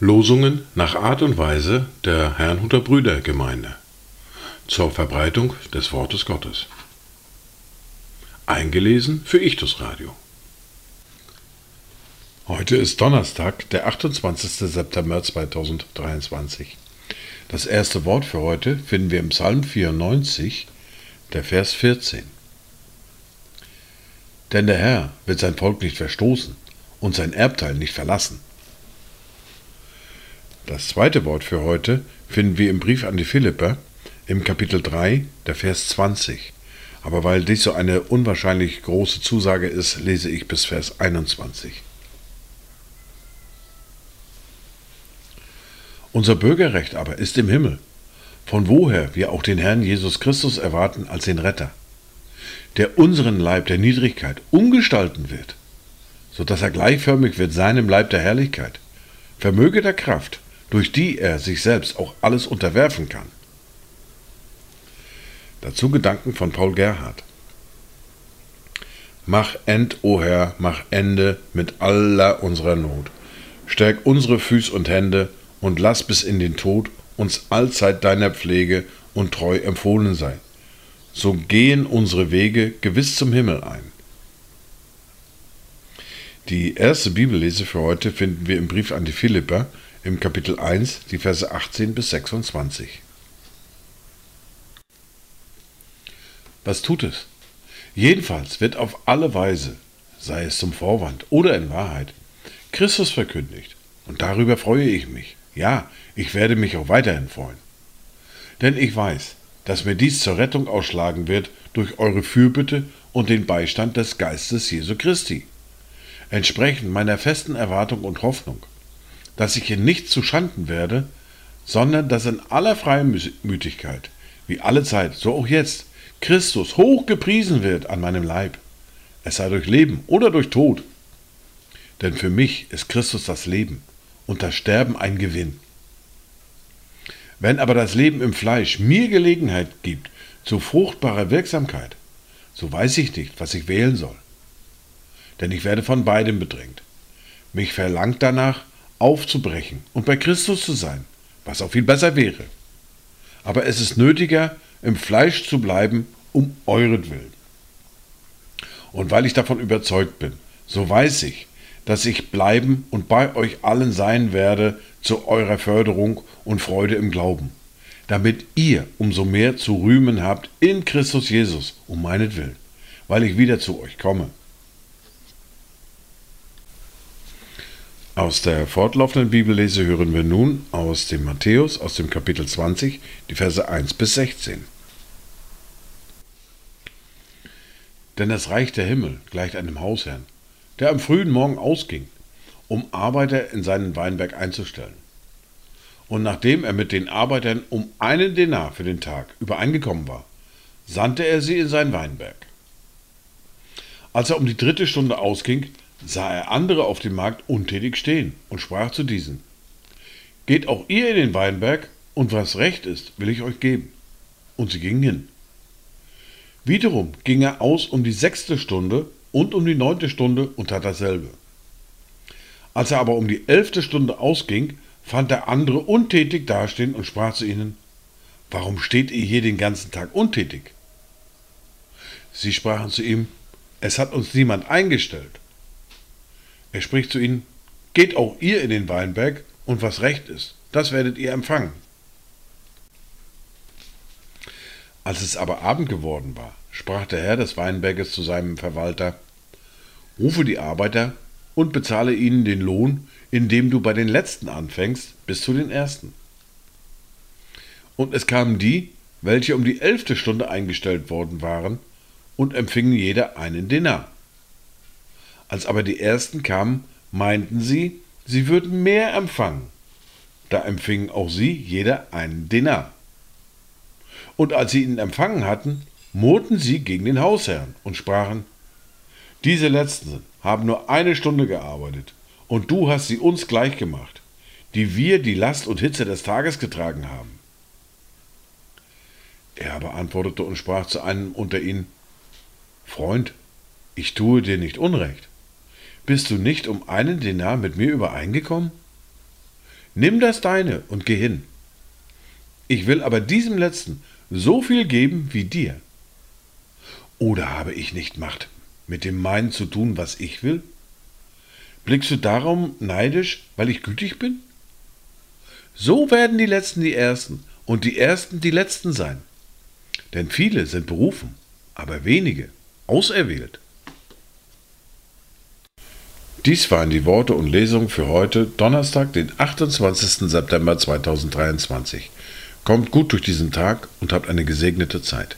Losungen nach Art und Weise der Herrnhuter Brüdergemeinde zur Verbreitung des Wortes Gottes. Eingelesen für Ichtus Radio. Heute ist Donnerstag, der 28. September 2023. Das erste Wort für heute finden wir im Psalm 94, der Vers 14. Denn der Herr wird sein Volk nicht verstoßen und sein Erbteil nicht verlassen. Das zweite Wort für heute finden wir im Brief an die Philipper im Kapitel 3, der Vers 20. Aber weil dies so eine unwahrscheinlich große Zusage ist, lese ich bis Vers 21. Unser Bürgerrecht aber ist im Himmel, von woher wir auch den Herrn Jesus Christus erwarten als den Retter, der unseren Leib der Niedrigkeit umgestalten wird, so dass er gleichförmig wird seinem Leib der Herrlichkeit, vermöge der Kraft, durch die er sich selbst auch alles unterwerfen kann. Dazu Gedanken von Paul Gerhard. Mach end, o Herr, mach Ende mit aller unserer Not. Stärk unsere Füß und Hände und lass bis in den Tod uns allzeit deiner Pflege und treu empfohlen sein. So gehen unsere Wege gewiss zum Himmel ein. Die erste Bibellese für heute finden wir im Brief an die Philipper, im Kapitel 1, die Verse 18 bis 26. Was tut es? Jedenfalls wird auf alle Weise, sei es zum Vorwand oder in Wahrheit, Christus verkündigt, und darüber freue ich mich. Ja, ich werde mich auch weiterhin freuen. Denn ich weiß, dass mir dies zur Rettung ausschlagen wird durch eure Fürbitte und den Beistand des Geistes Jesu Christi, entsprechend meiner festen Erwartung und Hoffnung dass ich ihn nicht zu Schanden werde, sondern dass in aller Freimütigkeit, wie alle Zeit, so auch jetzt, Christus hoch gepriesen wird an meinem Leib, es sei durch Leben oder durch Tod. Denn für mich ist Christus das Leben und das Sterben ein Gewinn. Wenn aber das Leben im Fleisch mir Gelegenheit gibt zu fruchtbarer Wirksamkeit, so weiß ich nicht, was ich wählen soll. Denn ich werde von beidem bedrängt. Mich verlangt danach, aufzubrechen und bei Christus zu sein, was auch viel besser wäre. Aber es ist nötiger, im Fleisch zu bleiben, um euretwillen. Und weil ich davon überzeugt bin, so weiß ich, dass ich bleiben und bei euch allen sein werde zu eurer Förderung und Freude im Glauben, damit ihr umso mehr zu rühmen habt in Christus Jesus um meinetwillen, weil ich wieder zu euch komme. Aus der fortlaufenden Bibellese hören wir nun aus dem Matthäus, aus dem Kapitel 20, die Verse 1 bis 16. Denn das Reich der Himmel gleicht einem Hausherrn, der am frühen Morgen ausging, um Arbeiter in seinen Weinberg einzustellen. Und nachdem er mit den Arbeitern um einen Denar für den Tag übereingekommen war, sandte er sie in seinen Weinberg. Als er um die dritte Stunde ausging, sah er andere auf dem Markt untätig stehen und sprach zu diesen, Geht auch ihr in den Weinberg, und was recht ist, will ich euch geben. Und sie gingen hin. Wiederum ging er aus um die sechste Stunde und um die neunte Stunde und tat dasselbe. Als er aber um die elfte Stunde ausging, fand er andere untätig dastehen und sprach zu ihnen, Warum steht ihr hier den ganzen Tag untätig? Sie sprachen zu ihm, Es hat uns niemand eingestellt. Er spricht zu ihnen, Geht auch ihr in den Weinberg, und was recht ist, das werdet ihr empfangen. Als es aber Abend geworden war, sprach der Herr des Weinberges zu seinem Verwalter, Rufe die Arbeiter und bezahle ihnen den Lohn, indem du bei den Letzten anfängst, bis zu den Ersten. Und es kamen die, welche um die elfte Stunde eingestellt worden waren, und empfingen jeder einen Denar. Als aber die ersten kamen, meinten sie, sie würden mehr empfangen. Da empfingen auch sie jeder einen Denar. Und als sie ihn empfangen hatten, murrten sie gegen den Hausherrn und sprachen, diese letzten haben nur eine Stunde gearbeitet, und du hast sie uns gleich gemacht, die wir die Last und Hitze des Tages getragen haben. Er aber antwortete und sprach zu einem unter ihnen, Freund, ich tue dir nicht Unrecht. Bist du nicht um einen Denar mit mir übereingekommen? Nimm das deine und geh hin. Ich will aber diesem letzten so viel geben wie dir. Oder habe ich nicht Macht, mit dem meinen zu tun, was ich will? Blickst du darum neidisch, weil ich gütig bin? So werden die Letzten die Ersten und die Ersten die Letzten sein. Denn viele sind berufen, aber wenige auserwählt. Dies waren die Worte und Lesungen für heute, Donnerstag, den 28. September 2023. Kommt gut durch diesen Tag und habt eine gesegnete Zeit.